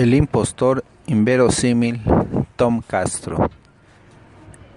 El impostor inverosímil Tom Castro.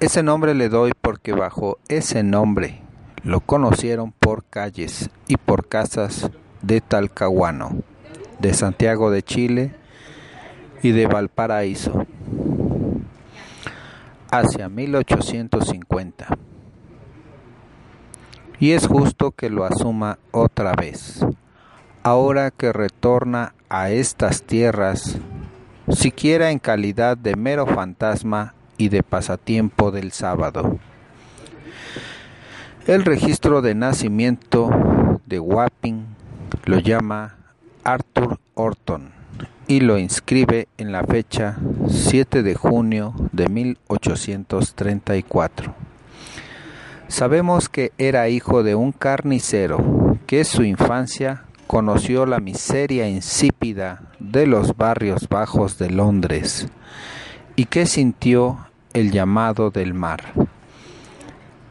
Ese nombre le doy porque bajo ese nombre lo conocieron por calles y por casas de Talcahuano, de Santiago de Chile y de Valparaíso hacia 1850. Y es justo que lo asuma otra vez, ahora que retorna a estas tierras, siquiera en calidad de mero fantasma y de pasatiempo del sábado. El registro de nacimiento de Wapping lo llama Arthur Orton y lo inscribe en la fecha 7 de junio de 1834. Sabemos que era hijo de un carnicero que su infancia conoció la miseria insípida de los barrios bajos de Londres y que sintió el llamado del mar.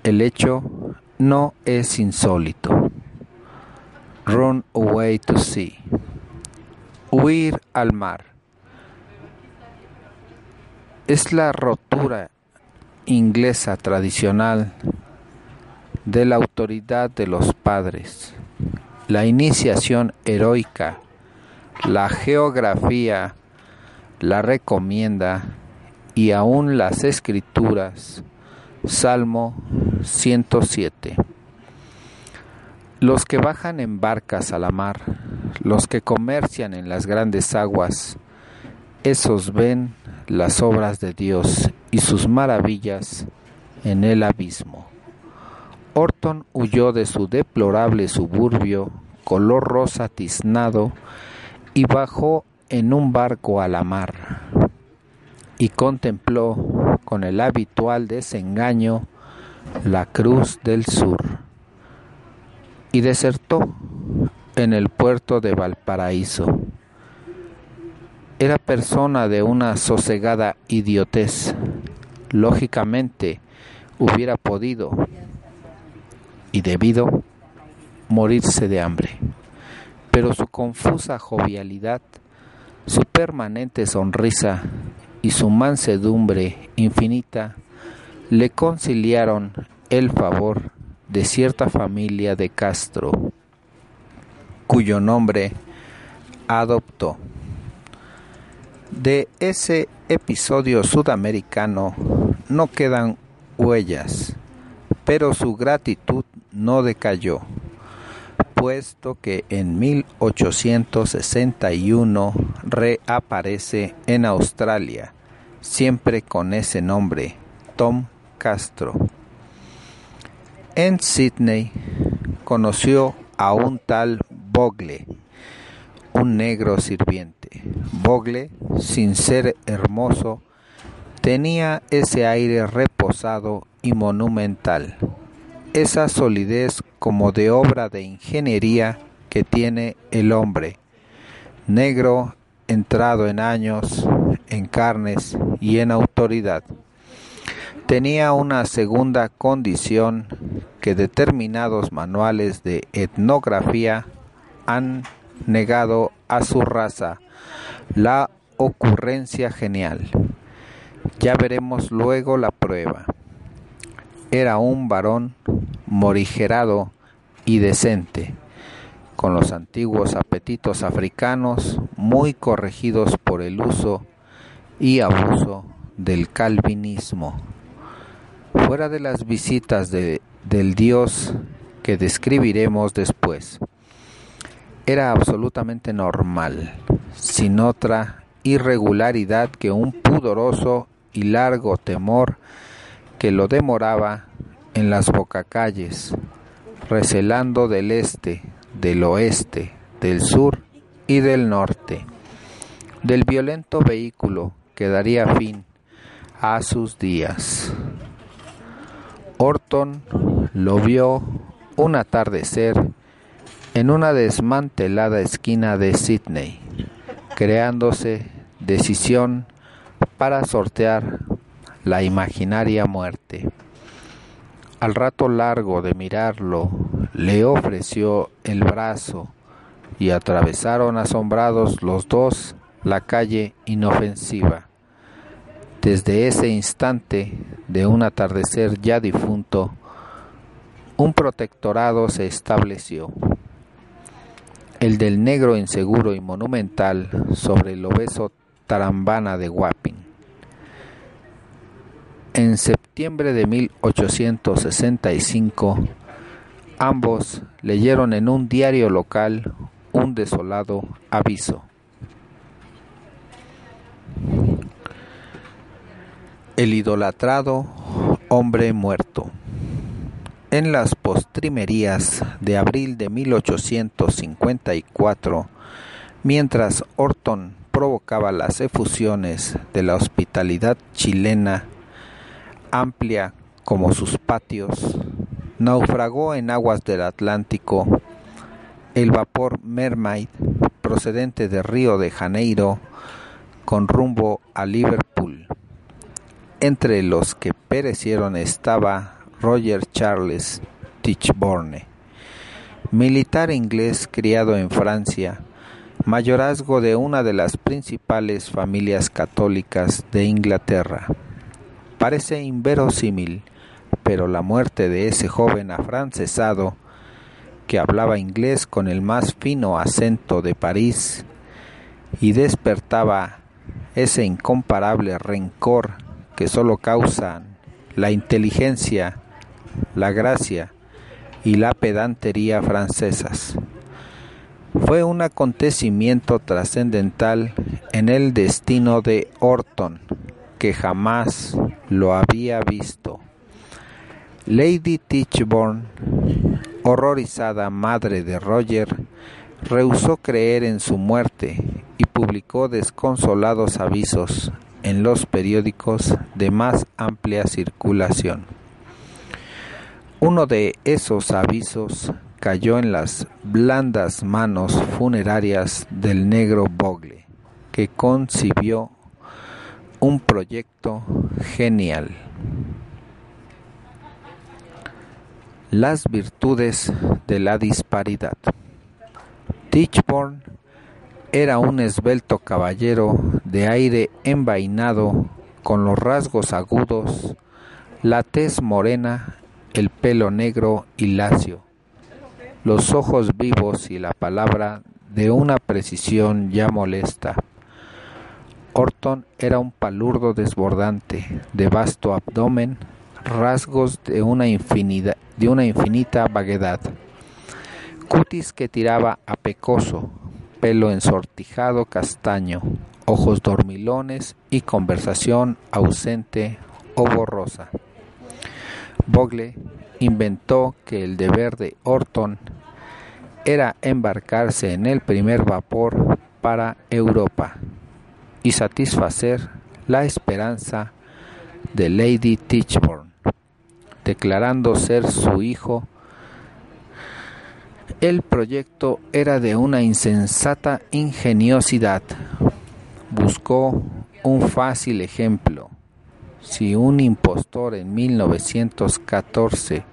El hecho no es insólito. Run away to sea. Huir al mar. Es la rotura inglesa tradicional de la autoridad de los padres la iniciación heroica, la geografía la recomienda y aún las escrituras. Salmo 107. Los que bajan en barcas a la mar, los que comercian en las grandes aguas, esos ven las obras de Dios y sus maravillas en el abismo. Orton huyó de su deplorable suburbio color rosa tiznado y bajó en un barco a la mar y contempló con el habitual desengaño la cruz del sur y desertó en el puerto de Valparaíso. Era persona de una sosegada idiotez. Lógicamente hubiera podido y debido morirse de hambre. Pero su confusa jovialidad, su permanente sonrisa y su mansedumbre infinita le conciliaron el favor de cierta familia de Castro, cuyo nombre adoptó. De ese episodio sudamericano no quedan huellas, pero su gratitud no decayó, puesto que en 1861 reaparece en Australia, siempre con ese nombre, Tom Castro. En Sydney conoció a un tal Bogle, un negro sirviente. Bogle, sin ser hermoso, tenía ese aire reposado y monumental esa solidez como de obra de ingeniería que tiene el hombre, negro entrado en años, en carnes y en autoridad. Tenía una segunda condición que determinados manuales de etnografía han negado a su raza, la ocurrencia genial. Ya veremos luego la prueba. Era un varón morigerado y decente, con los antiguos apetitos africanos muy corregidos por el uso y abuso del calvinismo. Fuera de las visitas de, del Dios que describiremos después, era absolutamente normal, sin otra irregularidad que un pudoroso y largo temor que lo demoraba en las bocacalles, recelando del este, del oeste, del sur y del norte, del violento vehículo que daría fin a sus días. Orton lo vio un atardecer en una desmantelada esquina de Sydney, creándose decisión para sortear la imaginaria muerte. Al rato largo de mirarlo, le ofreció el brazo y atravesaron asombrados los dos la calle inofensiva. Desde ese instante de un atardecer ya difunto, un protectorado se estableció, el del negro inseguro y monumental sobre el obeso Tarambana de Wapping. En septiembre de 1865, ambos leyeron en un diario local un desolado aviso. El idolatrado hombre muerto. En las postrimerías de abril de 1854, mientras Orton provocaba las efusiones de la hospitalidad chilena, amplia como sus patios, naufragó en aguas del Atlántico el vapor Mermaid procedente de Río de Janeiro con rumbo a Liverpool. Entre los que perecieron estaba Roger Charles Tichborne, militar inglés criado en Francia, mayorazgo de una de las principales familias católicas de Inglaterra. Parece inverosímil, pero la muerte de ese joven afrancesado, que hablaba inglés con el más fino acento de París y despertaba ese incomparable rencor que sólo causan la inteligencia la gracia y la pedantería francesas. Fue un acontecimiento trascendental en el destino de Orton, que jamás lo había visto. Lady Tichborne, horrorizada madre de Roger, rehusó creer en su muerte y publicó desconsolados avisos en los periódicos de más amplia circulación. Uno de esos avisos cayó en las blandas manos funerarias del negro Bogle, que concibió un proyecto genial. Las virtudes de la disparidad. Tichborne era un esbelto caballero de aire envainado, con los rasgos agudos, la tez morena el pelo negro y lacio, los ojos vivos y la palabra de una precisión ya molesta. Orton era un palurdo desbordante, de vasto abdomen, rasgos de una, de una infinita vaguedad, cutis que tiraba a pecoso, pelo ensortijado castaño, ojos dormilones y conversación ausente o borrosa. Bogle inventó que el deber de Orton era embarcarse en el primer vapor para Europa y satisfacer la esperanza de Lady Tichborne, declarando ser su hijo. El proyecto era de una insensata ingeniosidad. Buscó un fácil ejemplo si un impostor en 1914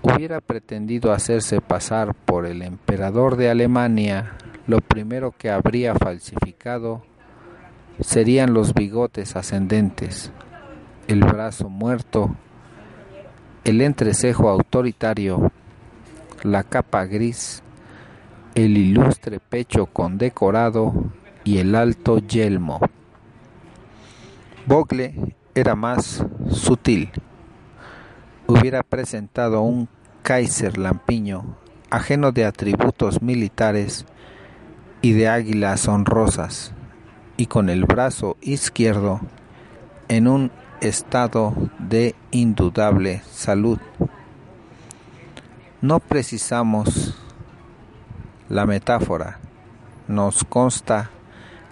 hubiera pretendido hacerse pasar por el emperador de Alemania, lo primero que habría falsificado serían los bigotes ascendentes, el brazo muerto, el entrecejo autoritario, la capa gris, el ilustre pecho condecorado y el alto yelmo. Bogle era más sutil. Hubiera presentado un Kaiser lampiño, ajeno de atributos militares y de águilas honrosas, y con el brazo izquierdo en un estado de indudable salud. No precisamos la metáfora, nos consta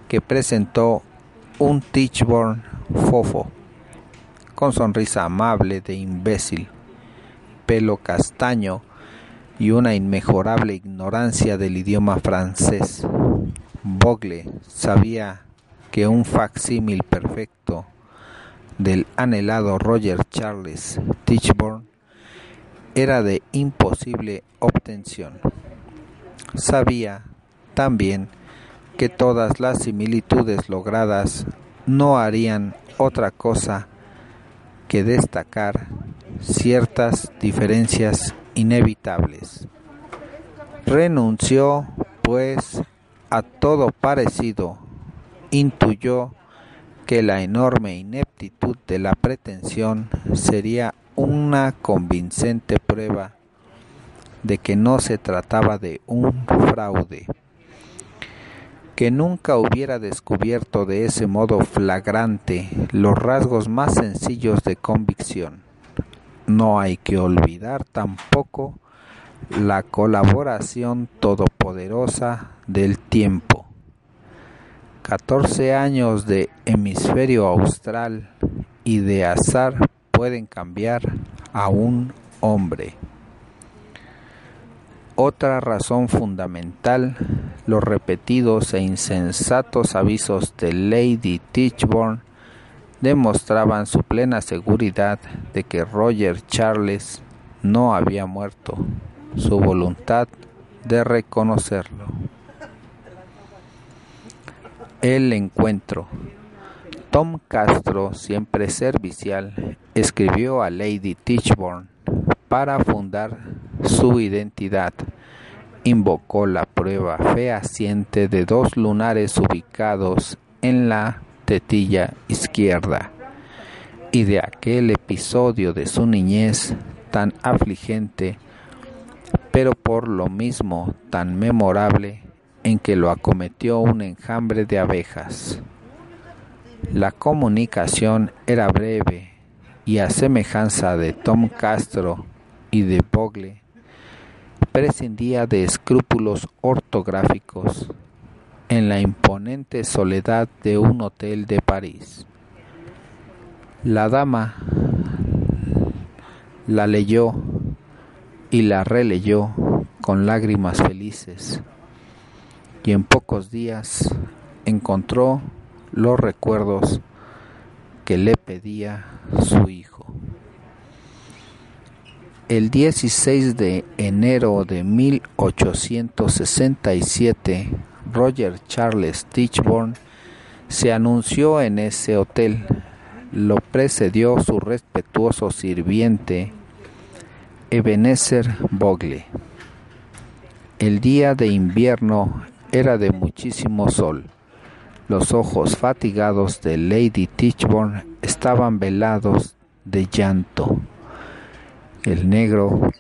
que presentó un Tichborne fofo, con sonrisa amable de imbécil, pelo castaño y una inmejorable ignorancia del idioma francés. Bogle sabía que un facsímil perfecto del anhelado Roger Charles Tichborne era de imposible obtención. Sabía también que todas las similitudes logradas no harían otra cosa que destacar ciertas diferencias inevitables. Renunció, pues, a todo parecido, intuyó que la enorme ineptitud de la pretensión sería una convincente prueba de que no se trataba de un fraude, que nunca hubiera descubierto de ese modo flagrante los rasgos más sencillos de convicción. No hay que olvidar tampoco la colaboración todopoderosa del tiempo. Catorce años de hemisferio austral y de azar pueden cambiar a un hombre. Otra razón fundamental, los repetidos e insensatos avisos de Lady Tichborne demostraban su plena seguridad de que Roger Charles no había muerto, su voluntad de reconocerlo. El encuentro. Tom Castro, siempre servicial, escribió a Lady Tichborne para fundar su identidad. Invocó la prueba fehaciente de dos lunares ubicados en la tetilla izquierda y de aquel episodio de su niñez tan afligente, pero por lo mismo tan memorable, en que lo acometió un enjambre de abejas. La comunicación era breve y a semejanza de Tom Castro y de Bogle, prescindía de escrúpulos ortográficos en la imponente soledad de un hotel de París. La dama la leyó y la releyó con lágrimas felices y en pocos días encontró los recuerdos que le pedía su hijo. El 16 de enero de 1867 Roger Charles Tichborne se anunció en ese hotel. Lo precedió su respetuoso sirviente Ebenezer Bogle. El día de invierno era de muchísimo sol. Los ojos fatigados de Lady Tichborne estaban velados de llanto. El negro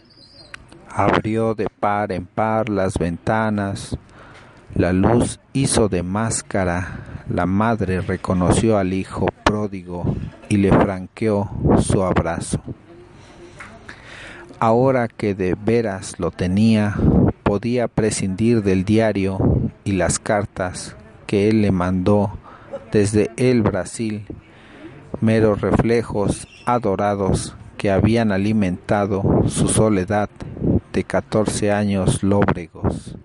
abrió de par en par las ventanas, la luz hizo de máscara, la madre reconoció al hijo pródigo y le franqueó su abrazo. Ahora que de veras lo tenía, podía prescindir del diario y las cartas que él le mandó desde el Brasil, meros reflejos adorados que habían alimentado su soledad de catorce años lóbregos.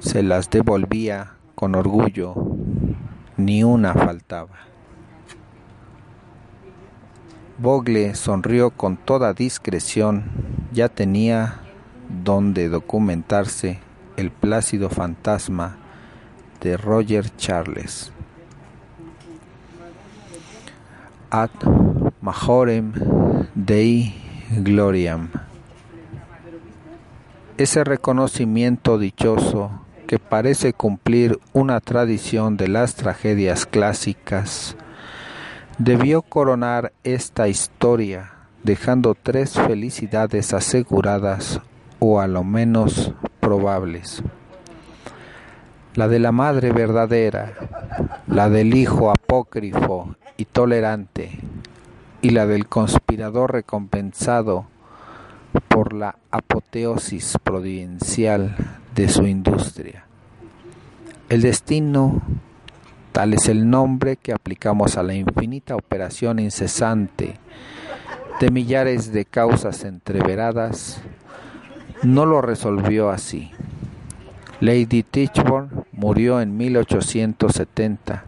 se las devolvía con orgullo, ni una faltaba. Bogle sonrió con toda discreción, ya tenía donde documentarse el plácido fantasma de Roger Charles. Ad majorem Dei Gloriam. Ese reconocimiento dichoso que parece cumplir una tradición de las tragedias clásicas, debió coronar esta historia dejando tres felicidades aseguradas o a lo menos probables. La de la madre verdadera, la del hijo apócrifo y tolerante, y la del conspirador recompensado por la apoteosis providencial de su industria. El destino, tal es el nombre que aplicamos a la infinita operación incesante de millares de causas entreveradas, no lo resolvió así. Lady Tichborne murió en 1870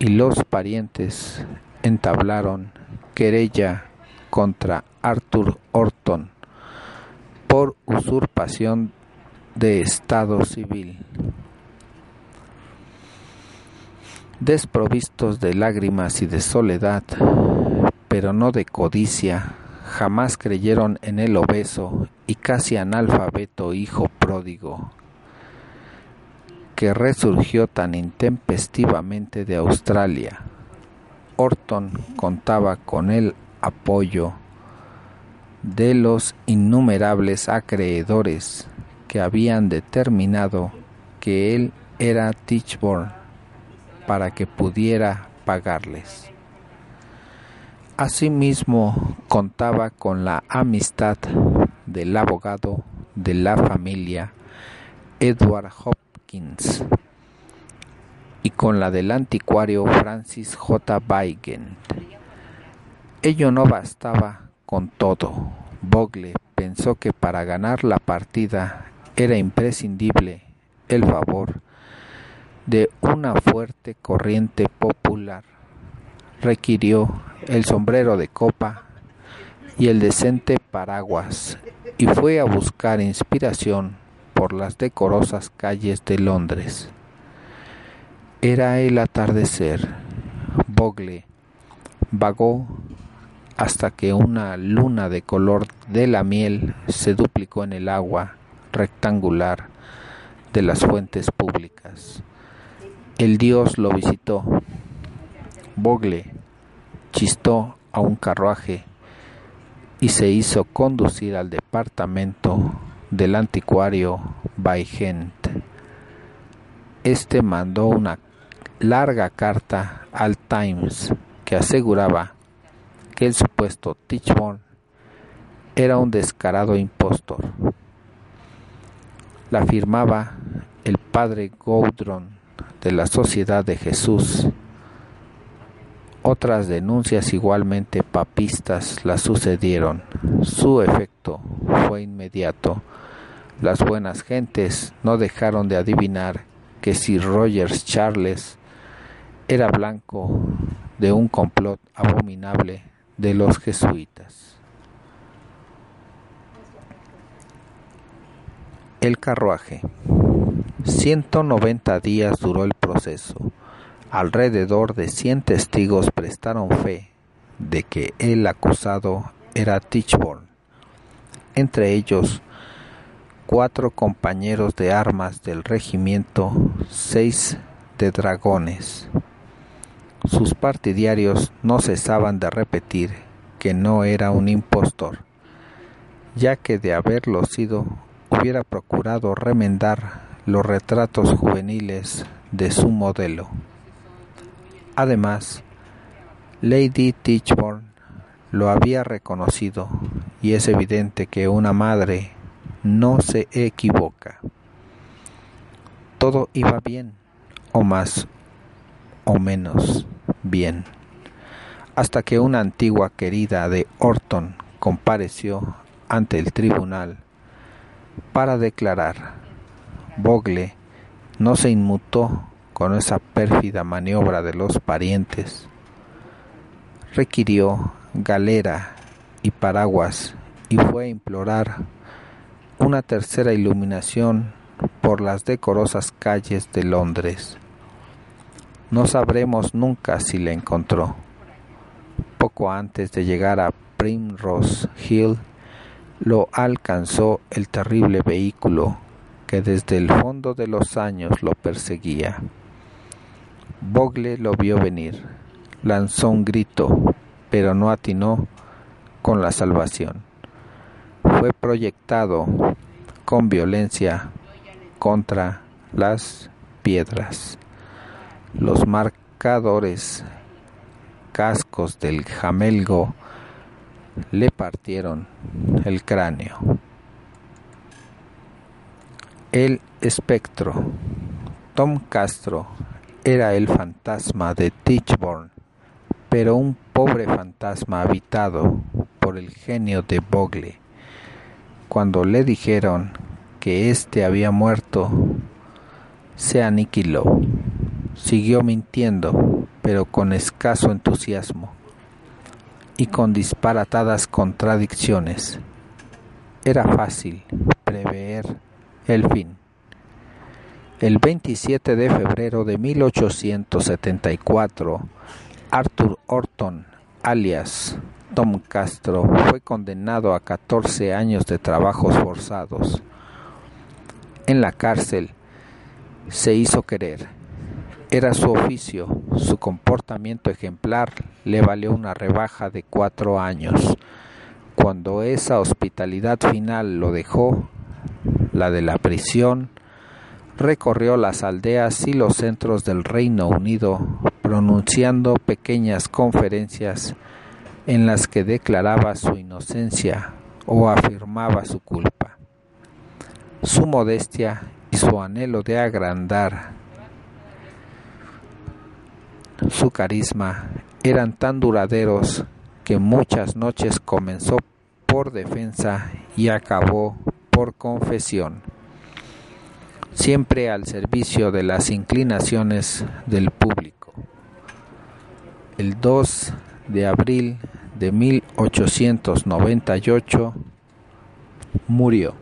y los parientes entablaron querella contra Arthur Orton por usurpación de Estado civil. Desprovistos de lágrimas y de soledad, pero no de codicia, jamás creyeron en el obeso y casi analfabeto hijo pródigo, que resurgió tan intempestivamente de Australia. Orton contaba con el apoyo de los innumerables acreedores que habían determinado que él era Tichborne para que pudiera pagarles. Asimismo, contaba con la amistad del abogado de la familia Edward Hopkins y con la del anticuario Francis J. Weigand. Ello no bastaba con todo. Bogle pensó que para ganar la partida era imprescindible el favor de una fuerte corriente popular. Requirió el sombrero de copa y el decente paraguas y fue a buscar inspiración por las decorosas calles de Londres. Era el atardecer. Bogle vagó hasta que una luna de color de la miel se duplicó en el agua rectangular de las fuentes públicas. El dios lo visitó. Bogle chistó a un carruaje y se hizo conducir al departamento del anticuario Baigent. Este mandó una larga carta al Times que aseguraba que el supuesto Tichborne era un descarado impostor. La firmaba el padre Goudron de la Sociedad de Jesús. Otras denuncias igualmente papistas la sucedieron. Su efecto fue inmediato. Las buenas gentes no dejaron de adivinar que si Rogers Charles era blanco de un complot abominable de los jesuitas. El carruaje. 190 días duró el proceso. Alrededor de 100 testigos prestaron fe de que el acusado era Tichborne, entre ellos cuatro compañeros de armas del regimiento 6 de dragones. Sus partidarios no cesaban de repetir que no era un impostor, ya que de haberlo sido hubiera procurado remendar los retratos juveniles de su modelo. Además, Lady Tichborne lo había reconocido y es evidente que una madre no se equivoca. Todo iba bien, o más o menos bien, hasta que una antigua querida de Orton compareció ante el tribunal para declarar. Bogle no se inmutó con esa pérfida maniobra de los parientes. Requirió galera y paraguas y fue a implorar una tercera iluminación por las decorosas calles de Londres. No sabremos nunca si la encontró. Poco antes de llegar a Primrose Hill, lo alcanzó el terrible vehículo que desde el fondo de los años lo perseguía. Bogle lo vio venir, lanzó un grito, pero no atinó con la salvación. Fue proyectado con violencia contra las piedras. Los marcadores cascos del jamelgo le partieron el cráneo. El espectro. Tom Castro era el fantasma de Tichborne, pero un pobre fantasma habitado por el genio de Bogle. Cuando le dijeron que éste había muerto, se aniquiló. Siguió mintiendo, pero con escaso entusiasmo y con disparatadas contradicciones. Era fácil prever el fin. El 27 de febrero de 1874, Arthur Orton, alias Tom Castro, fue condenado a 14 años de trabajos forzados. En la cárcel se hizo querer era su oficio, su comportamiento ejemplar le valió una rebaja de cuatro años. Cuando esa hospitalidad final lo dejó, la de la prisión, recorrió las aldeas y los centros del Reino Unido pronunciando pequeñas conferencias en las que declaraba su inocencia o afirmaba su culpa. Su modestia y su anhelo de agrandar su carisma eran tan duraderos que muchas noches comenzó por defensa y acabó por confesión, siempre al servicio de las inclinaciones del público. El 2 de abril de 1898 murió.